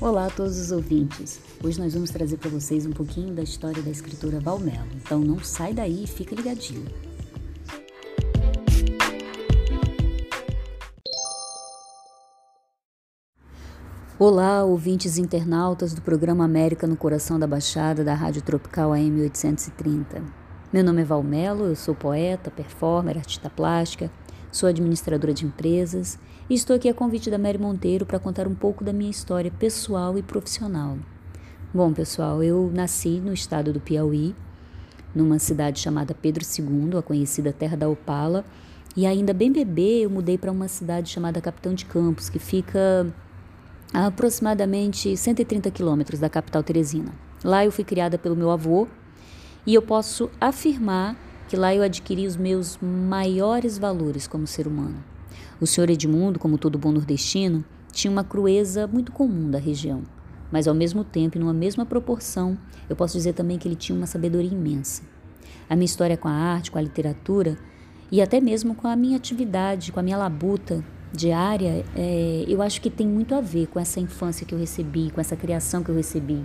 Olá a todos os ouvintes. Hoje nós vamos trazer para vocês um pouquinho da história da escritora Valmelo. Então não sai daí e fica ligadinho. Olá, ouvintes internautas do programa América no Coração da Baixada da Rádio Tropical AM 830. Meu nome é Valmelo, eu sou poeta, performer, artista plástica, sou administradora de empresas e estou aqui a convite da Mary Monteiro para contar um pouco da minha história pessoal e profissional. Bom, pessoal, eu nasci no estado do Piauí, numa cidade chamada Pedro II, a conhecida Terra da Opala, e ainda bem bebê eu mudei para uma cidade chamada Capitão de Campos, que fica a aproximadamente 130 quilômetros da capital Teresina. Lá eu fui criada pelo meu avô e eu posso afirmar que lá eu adquiri os meus maiores valores como ser humano. O senhor Edmundo, como todo bom nordestino, tinha uma crueza muito comum da região, mas ao mesmo tempo e numa mesma proporção, eu posso dizer também que ele tinha uma sabedoria imensa. A minha história com a arte, com a literatura e até mesmo com a minha atividade, com a minha labuta diária, é, eu acho que tem muito a ver com essa infância que eu recebi, com essa criação que eu recebi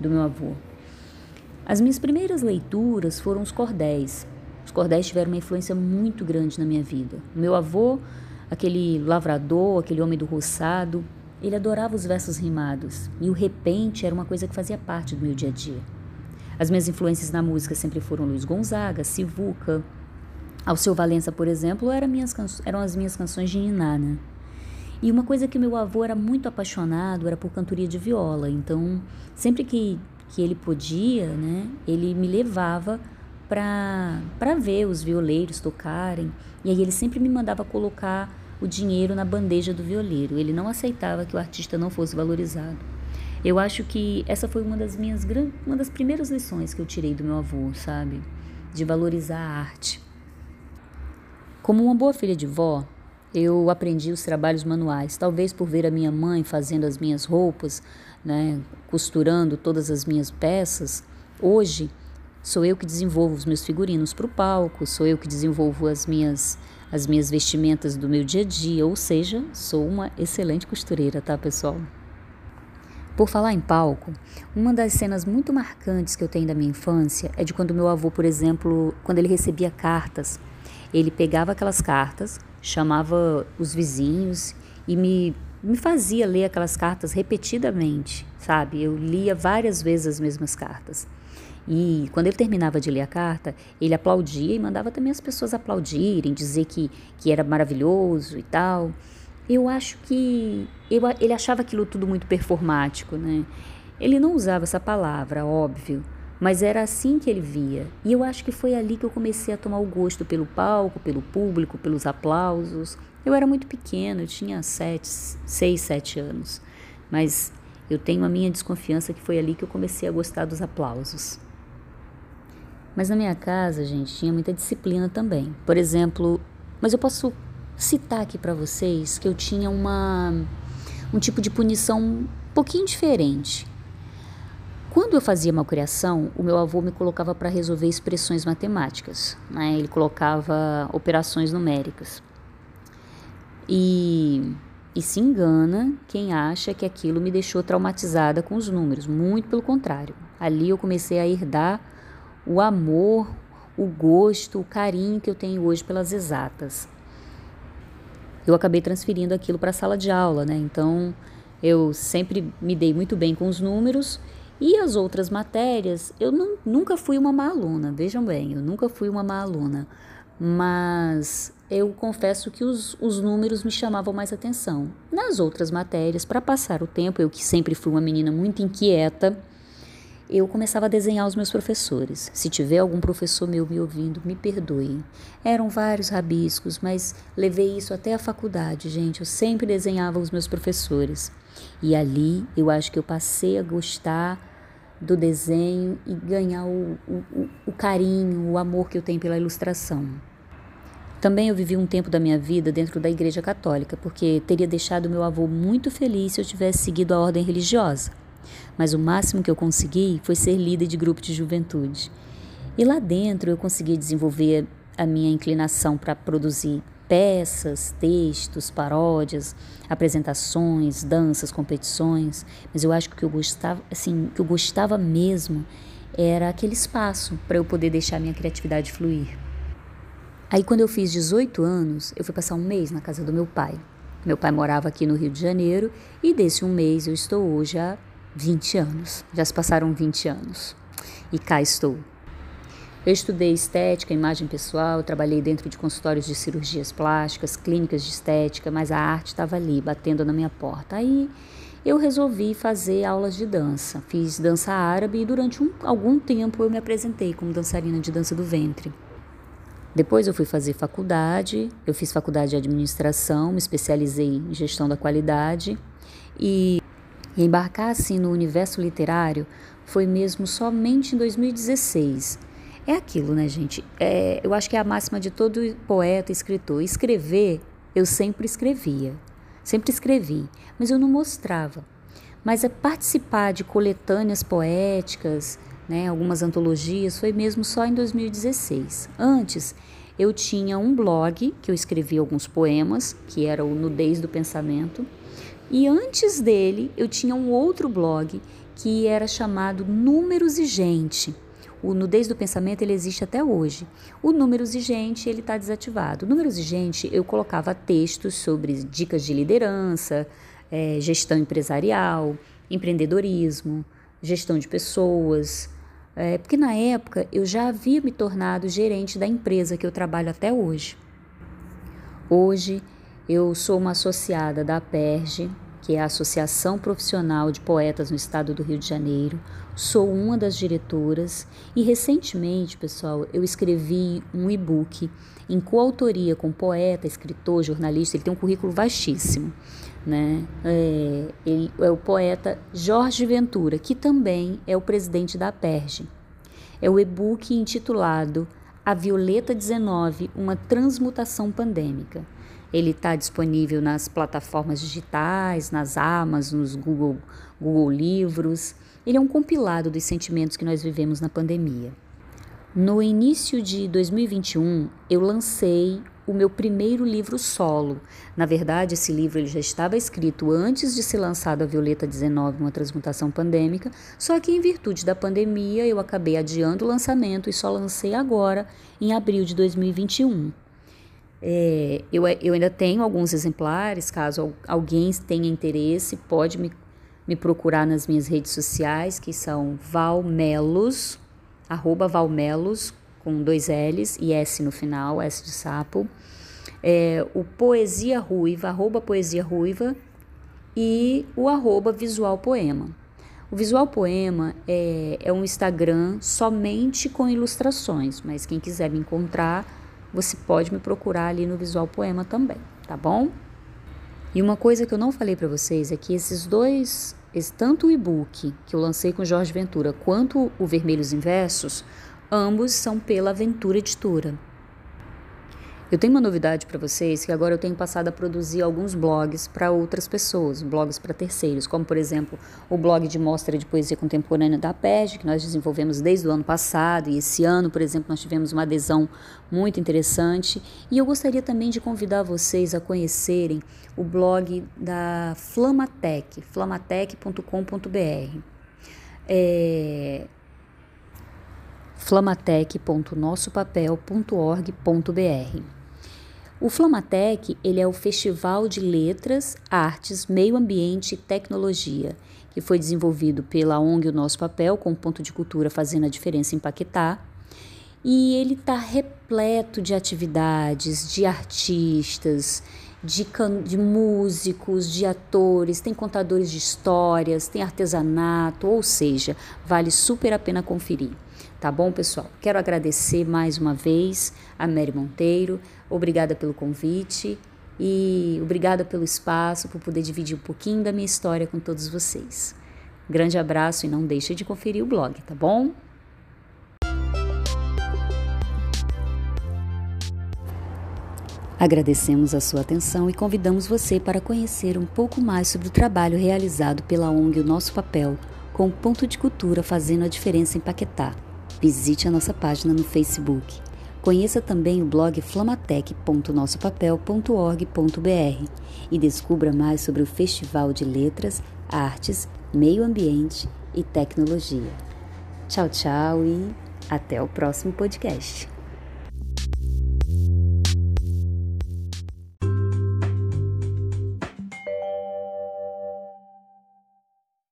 do meu avô. As minhas primeiras leituras foram os cordéis. Cordéis tiveram uma influência muito grande na minha vida. Meu avô aquele lavrador, aquele homem do roçado. Ele adorava os versos rimados e o repente era uma coisa que fazia parte do meu dia a dia. As minhas influências na música sempre foram Luiz Gonzaga, Sivuca. Alceu Valença, por exemplo, eram, minhas eram as minhas canções de Niná, né? E uma coisa que meu avô era muito apaixonado era por cantoria de viola. Então, sempre que, que ele podia, né, ele me levava para ver os violeiros tocarem. E aí ele sempre me mandava colocar o dinheiro na bandeja do violeiro. Ele não aceitava que o artista não fosse valorizado. Eu acho que essa foi uma das minhas uma das primeiras lições que eu tirei do meu avô, sabe? De valorizar a arte. Como uma boa filha de vó, eu aprendi os trabalhos manuais, talvez por ver a minha mãe fazendo as minhas roupas, né, costurando todas as minhas peças. Hoje, Sou eu que desenvolvo os meus figurinos para o palco, sou eu que desenvolvo as minhas as minhas vestimentas do meu dia a dia, ou seja, sou uma excelente costureira, tá, pessoal? Por falar em palco, uma das cenas muito marcantes que eu tenho da minha infância é de quando meu avô, por exemplo, quando ele recebia cartas, ele pegava aquelas cartas, chamava os vizinhos e me, me fazia ler aquelas cartas repetidamente, sabe? Eu lia várias vezes as mesmas cartas. E quando ele terminava de ler a carta, ele aplaudia e mandava também as pessoas aplaudirem, dizer que, que era maravilhoso e tal. Eu acho que eu, ele achava aquilo tudo muito performático, né? Ele não usava essa palavra, óbvio, mas era assim que ele via. E eu acho que foi ali que eu comecei a tomar o gosto pelo palco, pelo público, pelos aplausos. Eu era muito pequena, eu tinha sete, seis, sete anos, mas eu tenho a minha desconfiança que foi ali que eu comecei a gostar dos aplausos. Mas na minha casa, gente, tinha muita disciplina também. Por exemplo, mas eu posso citar aqui para vocês que eu tinha uma um tipo de punição um pouquinho diferente. Quando eu fazia malcriação, o meu avô me colocava para resolver expressões matemáticas. Né? Ele colocava operações numéricas. E, e se engana quem acha que aquilo me deixou traumatizada com os números. Muito pelo contrário. Ali eu comecei a herdar o amor, o gosto, o carinho que eu tenho hoje pelas exatas. Eu acabei transferindo aquilo para a sala de aula, né? Então, eu sempre me dei muito bem com os números e as outras matérias, eu não, nunca fui uma má aluna, vejam bem, eu nunca fui uma má aluna, mas eu confesso que os, os números me chamavam mais atenção. Nas outras matérias, para passar o tempo, eu que sempre fui uma menina muito inquieta, eu começava a desenhar os meus professores. Se tiver algum professor meu me ouvindo, me perdoe. Eram vários rabiscos, mas levei isso até a faculdade, gente. Eu sempre desenhava os meus professores. E ali eu acho que eu passei a gostar do desenho e ganhar o, o, o carinho, o amor que eu tenho pela ilustração. Também eu vivi um tempo da minha vida dentro da Igreja Católica, porque teria deixado meu avô muito feliz se eu tivesse seguido a ordem religiosa mas o máximo que eu consegui foi ser líder de grupo de juventude. E lá dentro eu consegui desenvolver a minha inclinação para produzir peças, textos, paródias, apresentações, danças, competições, mas eu acho que o que eu gostava, assim, que eu gostava mesmo era aquele espaço para eu poder deixar minha criatividade fluir. Aí quando eu fiz 18 anos, eu fui passar um mês na casa do meu pai. Meu pai morava aqui no Rio de Janeiro e desse um mês eu estou hoje há 20 anos. Já se passaram 20 anos. E cá estou. Eu estudei estética, imagem pessoal, trabalhei dentro de consultórios de cirurgias plásticas, clínicas de estética, mas a arte estava ali, batendo na minha porta. Aí eu resolvi fazer aulas de dança. Fiz dança árabe e durante um, algum tempo eu me apresentei como dançarina de dança do ventre. Depois eu fui fazer faculdade, eu fiz faculdade de administração, me especializei em gestão da qualidade e, embarcar assim no universo literário foi mesmo somente em 2016 é aquilo, né, gente? É, eu acho que é a máxima de todo poeta, escritor. Escrever, eu sempre escrevia. Sempre escrevi, mas eu não mostrava. Mas é participar de coletâneas poéticas, né, algumas antologias, foi mesmo só em 2016. Antes, eu tinha um blog que eu escrevia alguns poemas, que era o Nudez do Pensamento. E antes dele, eu tinha um outro blog que era chamado Números e Gente o nudez do pensamento ele existe até hoje. O número exigente ele está desativado. O número exigente eu colocava textos sobre dicas de liderança, é, gestão empresarial, empreendedorismo, gestão de pessoas. É, porque na época eu já havia me tornado gerente da empresa que eu trabalho até hoje. Hoje eu sou uma associada da PERGE, que é a Associação Profissional de Poetas no Estado do Rio de Janeiro. Sou uma das diretoras e recentemente, pessoal, eu escrevi um e-book em coautoria com poeta, escritor, jornalista. Ele tem um currículo vastíssimo, né? É, ele é o poeta Jorge Ventura, que também é o presidente da PERGE. É o e-book intitulado A Violeta 19, uma transmutação pandêmica. Ele está disponível nas plataformas digitais, nas Amazon, nos Google, Google Livros. Ele é um compilado dos sentimentos que nós vivemos na pandemia. No início de 2021, eu lancei o meu primeiro livro solo. Na verdade, esse livro ele já estava escrito antes de ser lançado a Violeta 19, uma transmutação pandêmica, só que em virtude da pandemia eu acabei adiando o lançamento e só lancei agora, em abril de 2021. É, eu, eu ainda tenho alguns exemplares, caso alguém tenha interesse, pode me, me procurar nas minhas redes sociais, que são valmelos, arroba valmelos, com dois L's e S no final, S de sapo. É, o Poesia Ruiva, arroba Poesia Ruiva e o arroba Visual Poema. O Visual Poema é, é um Instagram somente com ilustrações, mas quem quiser me encontrar você pode me procurar ali no Visual Poema também, tá bom? E uma coisa que eu não falei para vocês é que esses dois, tanto o e-book que eu lancei com Jorge Ventura quanto o Vermelhos Inversos, ambos são pela Ventura Editora. Eu tenho uma novidade para vocês que agora eu tenho passado a produzir alguns blogs para outras pessoas, blogs para terceiros, como por exemplo o blog de mostra de poesia contemporânea da PEG, que nós desenvolvemos desde o ano passado, e esse ano, por exemplo, nós tivemos uma adesão muito interessante. E eu gostaria também de convidar vocês a conhecerem o blog da Flamatec, flamatec.com.br. É, flamatec.nossopapel.org.br o Flamatec ele é o Festival de Letras, Artes, Meio Ambiente e Tecnologia, que foi desenvolvido pela ONG O Nosso Papel, com ponto de cultura fazendo a diferença em Paquetá. E ele está repleto de atividades, de artistas, de, de músicos, de atores, tem contadores de histórias, tem artesanato, ou seja, vale super a pena conferir. Tá bom, pessoal? Quero agradecer mais uma vez a Mary Monteiro. Obrigada pelo convite e obrigada pelo espaço, por poder dividir um pouquinho da minha história com todos vocês. Grande abraço e não deixe de conferir o blog, tá bom? Agradecemos a sua atenção e convidamos você para conhecer um pouco mais sobre o trabalho realizado pela ONG O Nosso Papel, com o Ponto de Cultura Fazendo a Diferença em Paquetá. Visite a nossa página no Facebook. Conheça também o blog flamatec.nossopapel.org.br e descubra mais sobre o Festival de Letras, Artes, Meio Ambiente e Tecnologia. Tchau, tchau e até o próximo podcast.